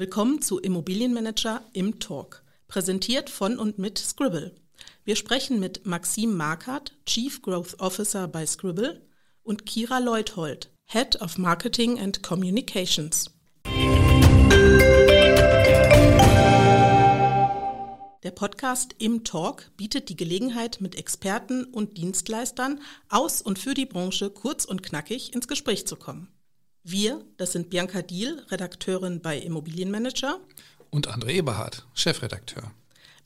Willkommen zu Immobilienmanager im Talk, präsentiert von und mit Scribble. Wir sprechen mit Maxim Markert, Chief Growth Officer bei Scribble, und Kira Leuthold, Head of Marketing and Communications. Der Podcast Im Talk bietet die Gelegenheit, mit Experten und Dienstleistern aus und für die Branche kurz und knackig ins Gespräch zu kommen. Wir, das sind Bianca Diel, Redakteurin bei Immobilienmanager. Und André Eberhardt, Chefredakteur.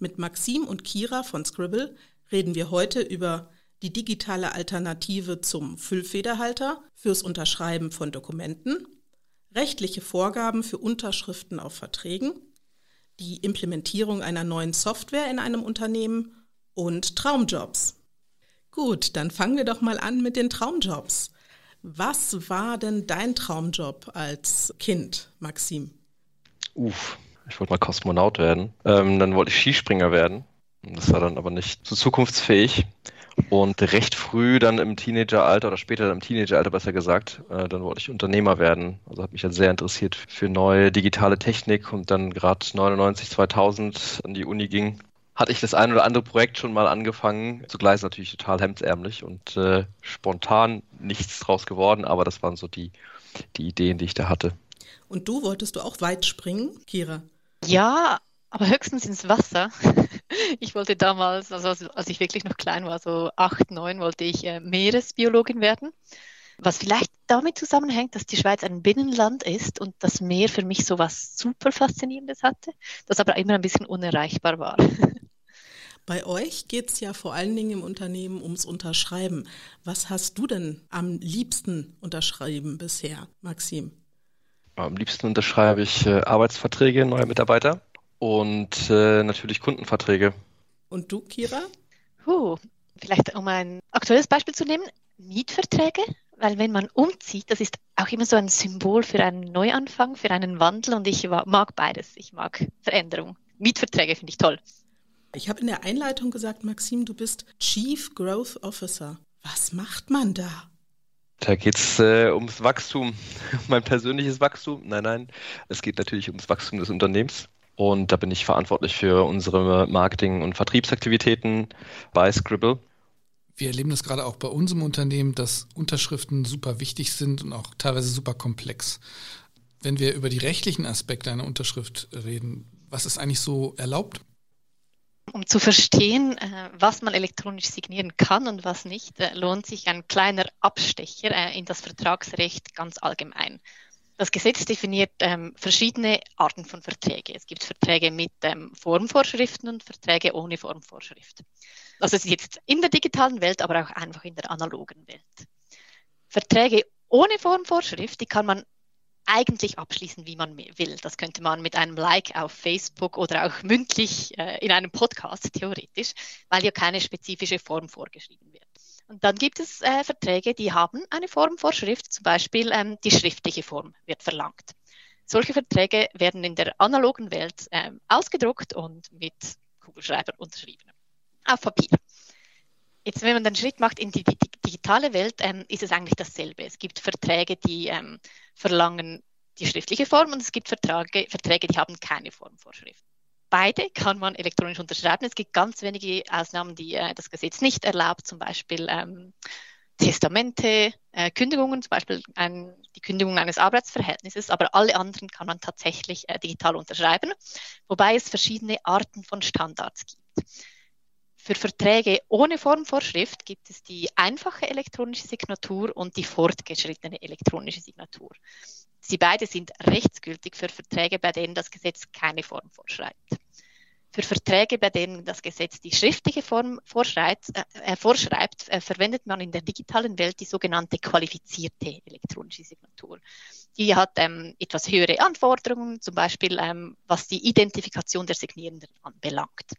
Mit Maxim und Kira von Scribble reden wir heute über die digitale Alternative zum Füllfederhalter fürs Unterschreiben von Dokumenten, rechtliche Vorgaben für Unterschriften auf Verträgen, die Implementierung einer neuen Software in einem Unternehmen und Traumjobs. Gut, dann fangen wir doch mal an mit den Traumjobs. Was war denn dein Traumjob als Kind, Maxim? Uff, ich wollte mal Kosmonaut werden. Ähm, dann wollte ich Skispringer werden. Das war dann aber nicht so zukunftsfähig. Und recht früh dann im Teenageralter oder später im Teenageralter besser gesagt, äh, dann wollte ich Unternehmer werden. Also habe mich ja sehr interessiert für neue digitale Technik und dann gerade 99, 2000 an die Uni ging, hatte ich das ein oder andere Projekt schon mal angefangen. Zugleich natürlich total hemdsärmlich und äh, spontan nichts draus geworden, aber das waren so die, die Ideen, die ich da hatte. Und du wolltest du auch weit springen, Kira? Ja, aber höchstens ins Wasser. Ich wollte damals, also als ich wirklich noch klein war, so acht, neun, wollte ich äh, Meeresbiologin werden. Was vielleicht damit zusammenhängt, dass die Schweiz ein Binnenland ist und das Meer für mich so was super Faszinierendes hatte, das aber immer ein bisschen unerreichbar war. Bei euch geht es ja vor allen Dingen im Unternehmen ums Unterschreiben. Was hast du denn am liebsten unterschrieben bisher, Maxim? Am liebsten unterschreibe ich äh, Arbeitsverträge neuer Mitarbeiter und äh, natürlich Kundenverträge. Und du, Kira? Huh, vielleicht um ein aktuelles Beispiel zu nehmen, Mietverträge, weil wenn man umzieht, das ist auch immer so ein Symbol für einen Neuanfang, für einen Wandel und ich mag beides. Ich mag Veränderung. Mietverträge finde ich toll. Ich habe in der Einleitung gesagt, Maxim, du bist Chief Growth Officer. Was macht man da? Da geht es äh, ums Wachstum, mein persönliches Wachstum. Nein, nein, es geht natürlich ums Wachstum des Unternehmens. Und da bin ich verantwortlich für unsere Marketing- und Vertriebsaktivitäten bei Scribble. Wir erleben das gerade auch bei unserem Unternehmen, dass Unterschriften super wichtig sind und auch teilweise super komplex. Wenn wir über die rechtlichen Aspekte einer Unterschrift reden, was ist eigentlich so erlaubt? Um zu verstehen, äh, was man elektronisch signieren kann und was nicht, äh, lohnt sich ein kleiner Abstecher äh, in das Vertragsrecht ganz allgemein. Das Gesetz definiert ähm, verschiedene Arten von Verträgen. Es gibt Verträge mit ähm, Formvorschriften und Verträge ohne Formvorschrift. Es ist jetzt in der digitalen Welt, aber auch einfach in der analogen Welt. Verträge ohne Formvorschrift, die kann man eigentlich abschließen, wie man will. Das könnte man mit einem Like auf Facebook oder auch mündlich äh, in einem Podcast theoretisch, weil ja keine spezifische Form vorgeschrieben wird. Und dann gibt es äh, Verträge, die haben eine Formvorschrift, zum Beispiel ähm, die schriftliche Form wird verlangt. Solche Verträge werden in der analogen Welt ähm, ausgedruckt und mit Kugelschreiber unterschrieben. Auf Papier. Jetzt, wenn man den Schritt macht in die, die digitale Welt, ähm, ist es eigentlich dasselbe. Es gibt Verträge, die ähm, verlangen die schriftliche Form und es gibt Verträge, Verträge, die haben keine Formvorschrift. Beide kann man elektronisch unterschreiben. Es gibt ganz wenige Ausnahmen, die äh, das Gesetz nicht erlaubt, zum Beispiel ähm, Testamente, äh, Kündigungen, zum Beispiel ein, die Kündigung eines Arbeitsverhältnisses, aber alle anderen kann man tatsächlich äh, digital unterschreiben, wobei es verschiedene Arten von Standards gibt. Für Verträge ohne Formvorschrift gibt es die einfache elektronische Signatur und die fortgeschrittene elektronische Signatur. Sie beide sind rechtsgültig für Verträge, bei denen das Gesetz keine Form vorschreibt. Für Verträge, bei denen das Gesetz die schriftliche Form vorschreibt, äh, vorschreibt äh, verwendet man in der digitalen Welt die sogenannte qualifizierte elektronische Signatur. Die hat ähm, etwas höhere Anforderungen, zum Beispiel ähm, was die Identifikation der Signierenden anbelangt.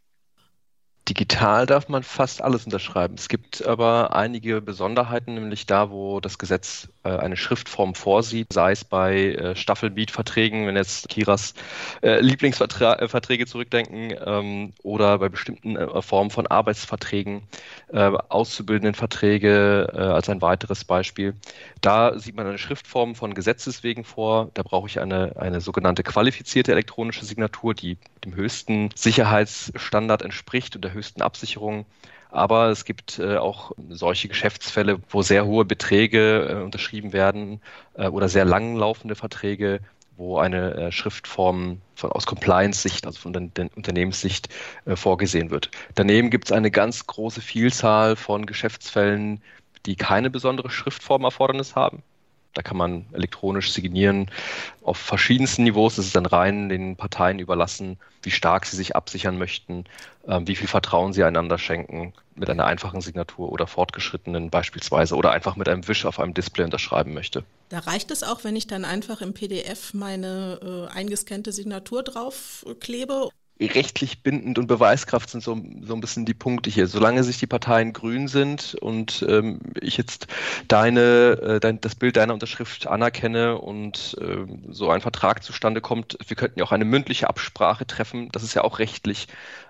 Digital darf man fast alles unterschreiben. Es gibt aber einige Besonderheiten, nämlich da, wo das Gesetz äh, eine Schriftform vorsieht, sei es bei äh, Staffelmietverträgen, wenn jetzt Kiras äh, Lieblingsverträge zurückdenken, ähm, oder bei bestimmten Formen von Arbeitsverträgen, Auszubildendenverträge als ein weiteres Beispiel. Da sieht man eine Schriftform von Gesetzes wegen vor. Da brauche ich eine, eine sogenannte qualifizierte elektronische Signatur, die dem höchsten Sicherheitsstandard entspricht und der höchsten Absicherung. Aber es gibt äh, auch solche Geschäftsfälle, wo sehr hohe Beträge äh, unterschrieben werden äh, oder sehr langlaufende Verträge, wo eine äh, Schriftform von, aus Compliance-Sicht, also von der, der Unternehmenssicht äh, vorgesehen wird. Daneben gibt es eine ganz große Vielzahl von Geschäftsfällen, die keine besondere Schriftformerfordernis haben. Da kann man elektronisch signieren auf verschiedensten Niveaus. Es ist dann rein den Parteien überlassen, wie stark sie sich absichern möchten, äh, wie viel Vertrauen sie einander schenken mit einer einfachen Signatur oder fortgeschrittenen beispielsweise oder einfach mit einem Wisch auf einem Display unterschreiben möchte. Da reicht es auch, wenn ich dann einfach im PDF meine äh, eingescannte Signatur draufklebe rechtlich bindend und Beweiskraft sind so, so ein bisschen die Punkte hier. Solange sich die Parteien grün sind und ähm, ich jetzt deine, äh, dein, das Bild deiner Unterschrift anerkenne und äh, so ein Vertrag zustande kommt, wir könnten ja auch eine mündliche Absprache treffen. Das ist ja auch rechtlich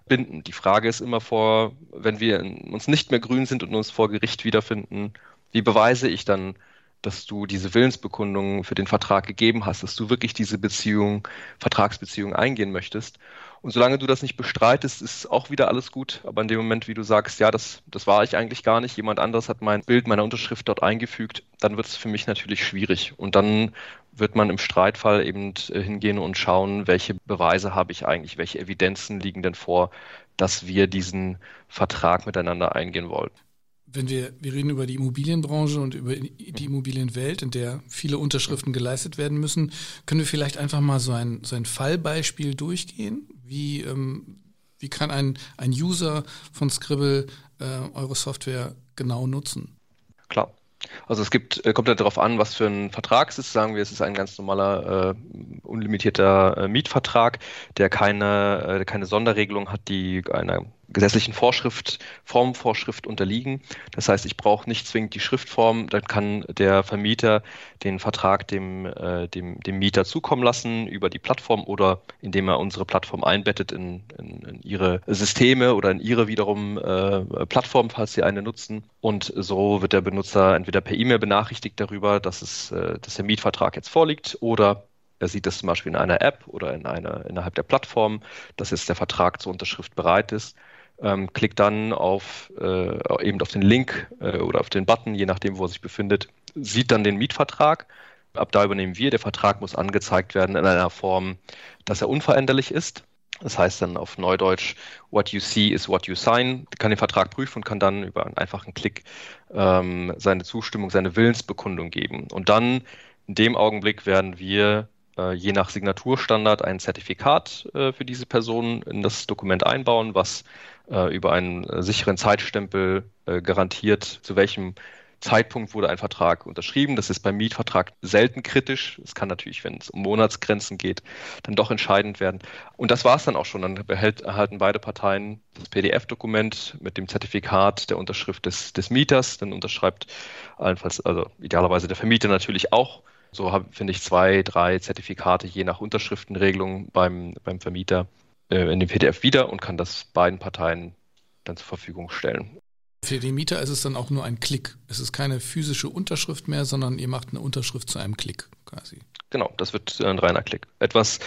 bindend. Die Frage ist immer vor, wenn wir uns nicht mehr grün sind und uns vor Gericht wiederfinden, wie beweise ich dann, dass du diese Willensbekundung für den Vertrag gegeben hast, dass du wirklich diese Beziehung, Vertragsbeziehung eingehen möchtest. Und solange du das nicht bestreitest, ist auch wieder alles gut. Aber in dem Moment, wie du sagst, ja, das, das war ich eigentlich gar nicht, jemand anderes hat mein Bild meiner Unterschrift dort eingefügt, dann wird es für mich natürlich schwierig. Und dann wird man im Streitfall eben äh, hingehen und schauen, welche Beweise habe ich eigentlich, welche Evidenzen liegen denn vor, dass wir diesen Vertrag miteinander eingehen wollten wenn wir, wir reden über die Immobilienbranche und über die Immobilienwelt, in der viele Unterschriften geleistet werden müssen, können wir vielleicht einfach mal so ein, so ein Fallbeispiel durchgehen? Wie, ähm, wie kann ein, ein User von Scribble äh, eure Software genau nutzen? Klar. Also es gibt, äh, kommt ja darauf an, was für ein Vertrag es ist. Sagen wir, es ist ein ganz normaler, äh, unlimitierter äh, Mietvertrag, der keine, äh, keine Sonderregelung hat, die einer gesetzlichen Vorschrift, Formvorschrift unterliegen. Das heißt, ich brauche nicht zwingend die Schriftform, dann kann der Vermieter den Vertrag dem, äh, dem, dem Mieter zukommen lassen über die Plattform oder indem er unsere Plattform einbettet in, in, in ihre Systeme oder in ihre wiederum äh, Plattform, falls sie eine nutzen. Und so wird der Benutzer entweder per E-Mail benachrichtigt darüber, dass, es, äh, dass der Mietvertrag jetzt vorliegt oder er sieht das zum Beispiel in einer App oder in einer, innerhalb der Plattform, dass jetzt der Vertrag zur Unterschrift bereit ist ähm, klickt dann auf äh, eben auf den Link äh, oder auf den Button, je nachdem, wo er sich befindet, sieht dann den Mietvertrag. Ab da übernehmen wir. Der Vertrag muss angezeigt werden in einer Form, dass er unveränderlich ist. Das heißt dann auf Neudeutsch, what you see is what you sign. Kann den Vertrag prüfen und kann dann über einen einfachen Klick ähm, seine Zustimmung, seine Willensbekundung geben. Und dann in dem Augenblick werden wir äh, je nach Signaturstandard ein Zertifikat äh, für diese Person in das Dokument einbauen, was äh, über einen äh, sicheren Zeitstempel äh, garantiert, zu welchem Zeitpunkt wurde ein Vertrag unterschrieben. Das ist beim Mietvertrag selten kritisch. Es kann natürlich, wenn es um Monatsgrenzen geht, dann doch entscheidend werden. Und das war es dann auch schon. Dann behält, erhalten beide Parteien das PDF-Dokument mit dem Zertifikat der Unterschrift des, des Mieters. Dann unterschreibt allenfalls, also idealerweise der Vermieter natürlich auch. So finde ich zwei, drei Zertifikate je nach Unterschriftenregelung beim, beim Vermieter äh, in dem PDF wieder und kann das beiden Parteien dann zur Verfügung stellen. Für den Mieter ist es dann auch nur ein Klick. Es ist keine physische Unterschrift mehr, sondern ihr macht eine Unterschrift zu einem Klick quasi. Genau, das wird ein reiner Klick. Etwas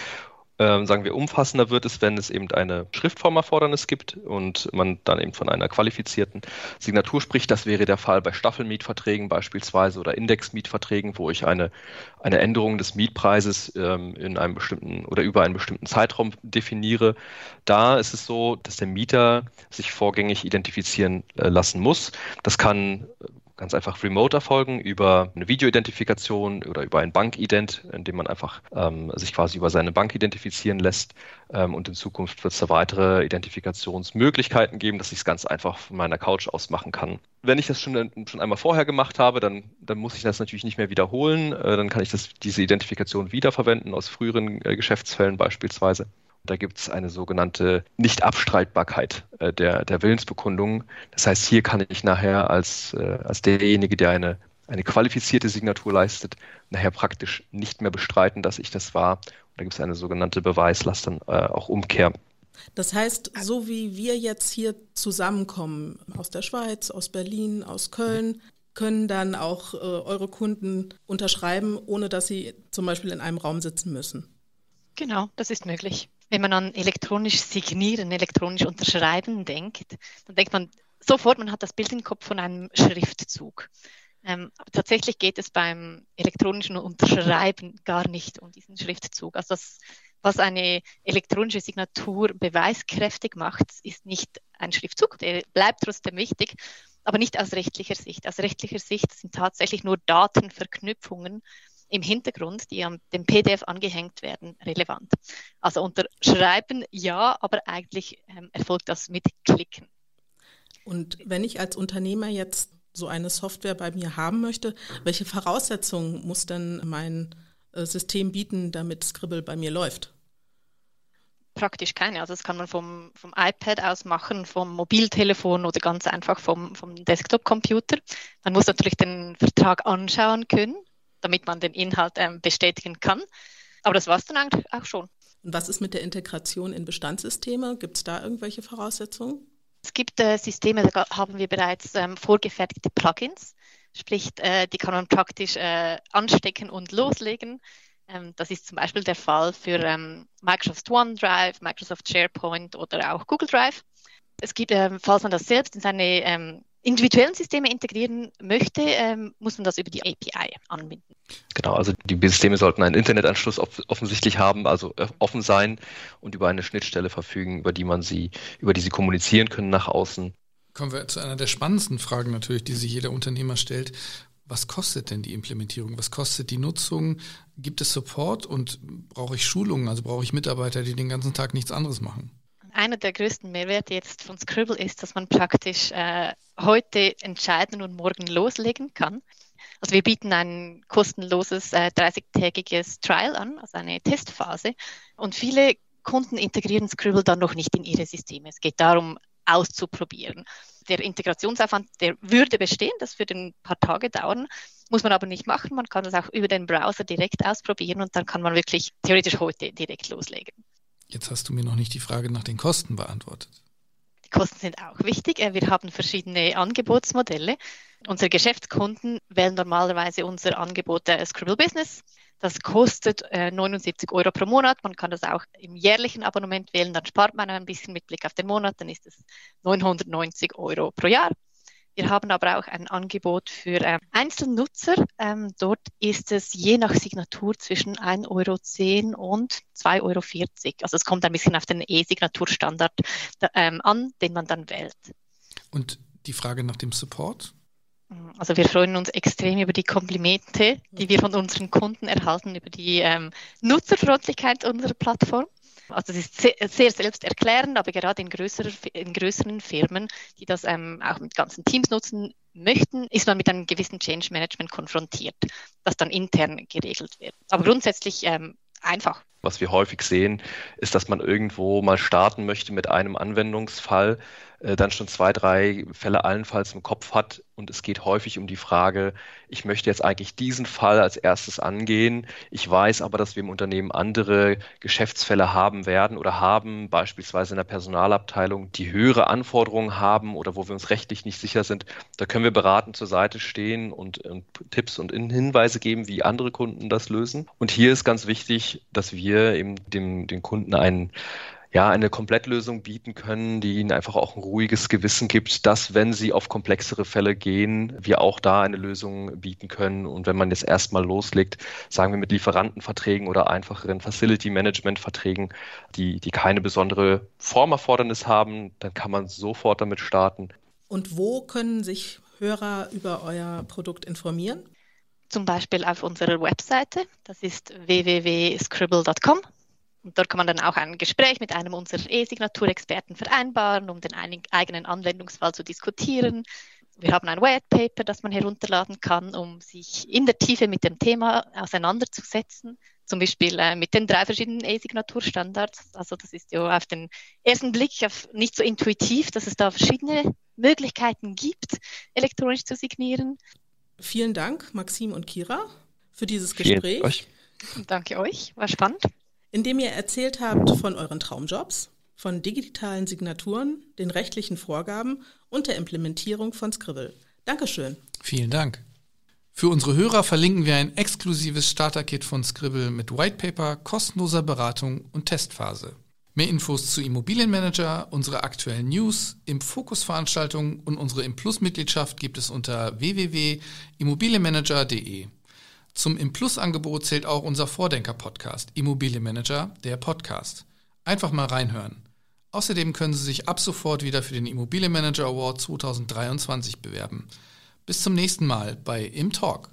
ähm, sagen wir, umfassender wird es, wenn es eben eine Schriftformerfordernis gibt und man dann eben von einer qualifizierten Signatur spricht. Das wäre der Fall bei Staffelmietverträgen beispielsweise oder Indexmietverträgen, wo ich eine, eine Änderung des Mietpreises ähm, in einem bestimmten oder über einen bestimmten Zeitraum definiere. Da ist es so, dass der Mieter sich vorgängig identifizieren äh, lassen muss. Das kann ganz einfach remote erfolgen über eine Videoidentifikation oder über ein Bankident, indem man einfach ähm, sich quasi über seine Bank identifizieren lässt. Ähm, und in Zukunft wird es da weitere Identifikationsmöglichkeiten geben, dass ich es ganz einfach von meiner Couch aus machen kann. Wenn ich das schon, schon einmal vorher gemacht habe, dann, dann muss ich das natürlich nicht mehr wiederholen. Äh, dann kann ich das, diese Identifikation wiederverwenden aus früheren äh, Geschäftsfällen beispielsweise. Da gibt es eine sogenannte Nichtabstreitbarkeit äh, der, der Willensbekundung. Das heißt, hier kann ich nachher als, äh, als derjenige, der eine, eine qualifizierte Signatur leistet, nachher praktisch nicht mehr bestreiten, dass ich das war. Und da gibt es eine sogenannte Beweislast dann äh, auch Umkehr. Das heißt, so wie wir jetzt hier zusammenkommen, aus der Schweiz, aus Berlin, aus Köln, können dann auch äh, eure Kunden unterschreiben, ohne dass sie zum Beispiel in einem Raum sitzen müssen. Genau, das ist möglich. Wenn man an elektronisch signieren, elektronisch unterschreiben denkt, dann denkt man sofort, man hat das Bild im Kopf von einem Schriftzug. Ähm, tatsächlich geht es beim elektronischen Unterschreiben gar nicht um diesen Schriftzug. Also das, was eine elektronische Signatur beweiskräftig macht, ist nicht ein Schriftzug, der bleibt trotzdem wichtig, aber nicht aus rechtlicher Sicht. Aus rechtlicher Sicht sind tatsächlich nur Datenverknüpfungen im Hintergrund, die am dem PDF angehängt werden, relevant. Also unterschreiben ja, aber eigentlich ähm, erfolgt das mit Klicken. Und wenn ich als Unternehmer jetzt so eine Software bei mir haben möchte, welche Voraussetzungen muss denn mein äh, System bieten, damit Scribble bei mir läuft? Praktisch keine. Also das kann man vom, vom iPad aus machen, vom Mobiltelefon oder ganz einfach vom, vom Desktop-Computer. Man muss natürlich den Vertrag anschauen können, damit man den Inhalt ähm, bestätigen kann. Aber das war es dann eigentlich auch schon. Und was ist mit der Integration in Bestandssysteme? Gibt es da irgendwelche Voraussetzungen? Es gibt äh, Systeme, da haben wir bereits ähm, vorgefertigte Plugins, sprich, äh, die kann man praktisch äh, anstecken und loslegen. Ähm, das ist zum Beispiel der Fall für ähm, Microsoft OneDrive, Microsoft SharePoint oder auch Google Drive. Es gibt, ähm, falls man das selbst in seine ähm, individuellen Systeme integrieren möchte, ähm, muss man das über die API anbinden. Genau, also die Systeme sollten einen Internetanschluss offensichtlich haben, also äh, offen sein und über eine Schnittstelle verfügen, über die man sie, über die sie kommunizieren können nach außen. Kommen wir zu einer der spannendsten Fragen natürlich, die sich jeder Unternehmer stellt. Was kostet denn die Implementierung? Was kostet die Nutzung? Gibt es Support und brauche ich Schulungen? Also brauche ich Mitarbeiter, die den ganzen Tag nichts anderes machen? Einer der größten Mehrwerte jetzt von Scribble ist, dass man praktisch äh, heute entscheiden und morgen loslegen kann. Also wir bieten ein kostenloses äh, 30-tägiges Trial an, also eine Testphase. Und viele Kunden integrieren Scribble dann noch nicht in ihre Systeme. Es geht darum, auszuprobieren. Der Integrationsaufwand, der würde bestehen, das würde ein paar Tage dauern, muss man aber nicht machen. Man kann das auch über den Browser direkt ausprobieren und dann kann man wirklich theoretisch heute direkt loslegen. Jetzt hast du mir noch nicht die Frage nach den Kosten beantwortet. Die Kosten sind auch wichtig. Äh, wir haben verschiedene Angebotsmodelle. Unsere Geschäftskunden wählen normalerweise unser Angebot der Scribble Business. Das kostet 79 äh, Euro pro Monat. Man kann das auch im jährlichen Abonnement wählen. Dann spart man ein bisschen mit Blick auf den Monat. Dann ist es 990 Euro pro Jahr. Wir haben aber auch ein Angebot für ähm, Einzelnutzer. Ähm, dort ist es je nach Signatur zwischen 1,10 Euro und 2,40 Euro. Also es kommt ein bisschen auf den E-Signaturstandard ähm, an, den man dann wählt. Und die Frage nach dem Support? Also wir freuen uns extrem über die Komplimente, die wir von unseren Kunden erhalten, über die ähm, Nutzerfreundlichkeit unserer Plattform. Also es ist sehr, selbsterklärend, aber gerade in, größere, in größeren Firmen, die das ähm, auch mit ganzen Teams nutzen möchten, ist man mit einem gewissen Change Management konfrontiert, das dann intern geregelt wird. Aber grundsätzlich ähm, einfach. Was wir häufig sehen, ist, dass man irgendwo mal starten möchte mit einem Anwendungsfall, äh, dann schon zwei, drei Fälle allenfalls im Kopf hat. Und es geht häufig um die Frage, ich möchte jetzt eigentlich diesen Fall als erstes angehen. Ich weiß aber, dass wir im Unternehmen andere Geschäftsfälle haben werden oder haben, beispielsweise in der Personalabteilung, die höhere Anforderungen haben oder wo wir uns rechtlich nicht sicher sind. Da können wir beratend zur Seite stehen und, und Tipps und Hinweise geben, wie andere Kunden das lösen. Und hier ist ganz wichtig, dass wir eben dem, den Kunden einen ja, eine Komplettlösung bieten können, die ihnen einfach auch ein ruhiges Gewissen gibt, dass, wenn sie auf komplexere Fälle gehen, wir auch da eine Lösung bieten können. Und wenn man jetzt erstmal loslegt, sagen wir mit Lieferantenverträgen oder einfacheren Facility Management Verträgen, die, die keine besondere Formerfordernis haben, dann kann man sofort damit starten. Und wo können sich Hörer über euer Produkt informieren? zum Beispiel auf unserer Webseite. Das ist www.scribble.com. Und dort kann man dann auch ein Gespräch mit einem unserer E-Signaturexperten vereinbaren, um den eigenen Anwendungsfall zu diskutieren. Wir haben ein White Paper, das man herunterladen kann, um sich in der Tiefe mit dem Thema auseinanderzusetzen, zum Beispiel äh, mit den drei verschiedenen E-Signaturstandards. Also das ist ja auf den ersten Blick nicht so intuitiv, dass es da verschiedene Möglichkeiten gibt, elektronisch zu signieren. Vielen Dank, Maxim und Kira, für dieses Gespräch. Euch. Danke euch, war spannend. Indem ihr erzählt habt von euren Traumjobs, von digitalen Signaturen, den rechtlichen Vorgaben und der Implementierung von Scribble. Dankeschön. Vielen Dank. Für unsere Hörer verlinken wir ein exklusives Starter-Kit von Scribble mit Whitepaper, kostenloser Beratung und Testphase. Mehr Infos zu Immobilienmanager, unsere aktuellen News, im Fokus-Veranstaltungen und unsere Implus-Mitgliedschaft gibt es unter www.immobilienmanager.de. Zum Implus-Angebot zählt auch unser Vordenker-Podcast Immobilienmanager, der Podcast. Einfach mal reinhören. Außerdem können Sie sich ab sofort wieder für den Immobilienmanager Award 2023 bewerben. Bis zum nächsten Mal bei Im Talk.